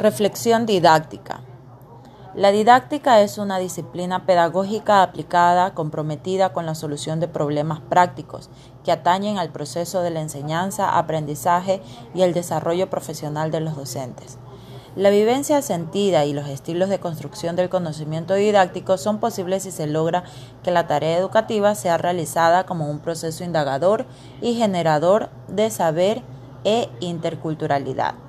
Reflexión didáctica. La didáctica es una disciplina pedagógica aplicada comprometida con la solución de problemas prácticos que atañen al proceso de la enseñanza, aprendizaje y el desarrollo profesional de los docentes. La vivencia sentida y los estilos de construcción del conocimiento didáctico son posibles si se logra que la tarea educativa sea realizada como un proceso indagador y generador de saber e interculturalidad.